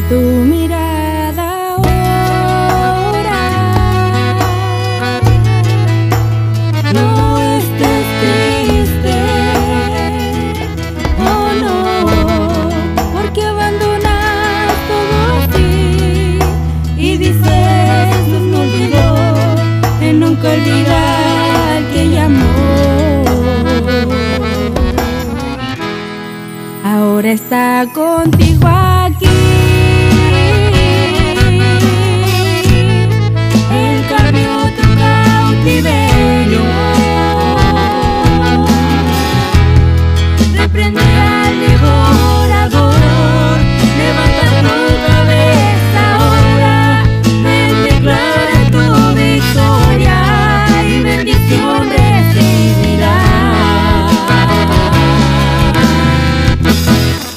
Tu mirada ahora. No estés triste, oh no, porque abandonas todo así y dices no olvidó, en nunca olvidar que llamó. Ahora está contigo aquí. De prender al decorador, levanta toda vez ahora, declara tu victoria y bendición recibirás.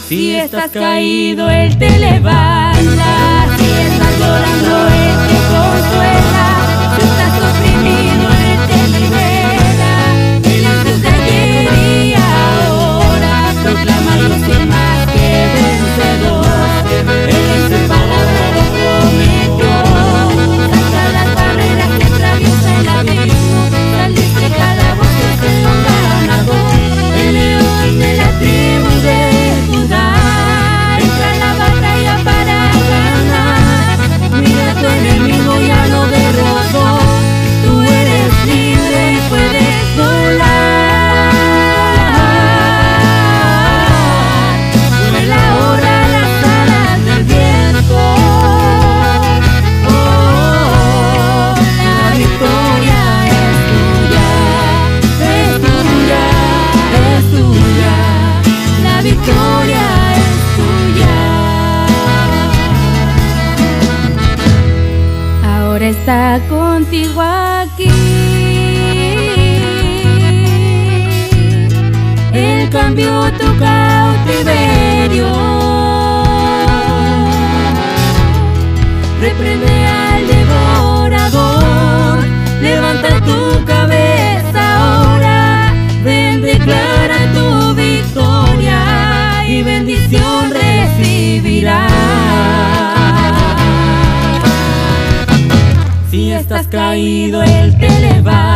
Si estás caído, él te levanta. contigo aquí. Él cambió tu cautiverio. Reprende estás caído, él te levanta.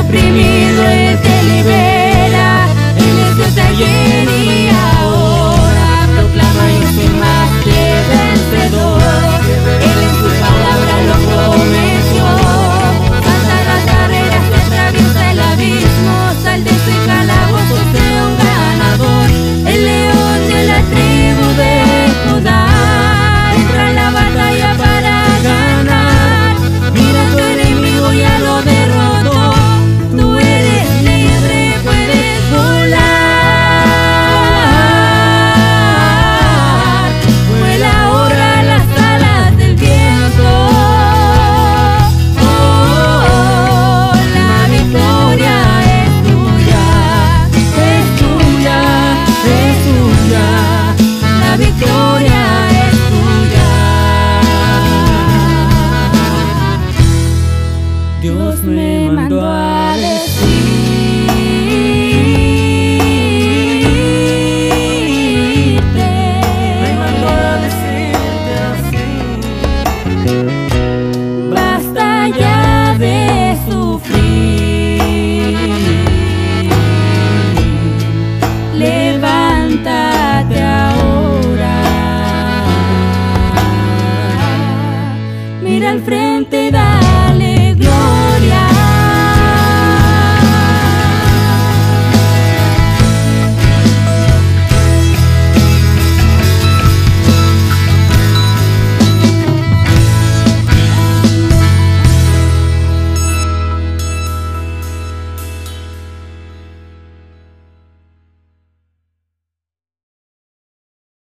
oprimido, eres el Dios me mandó a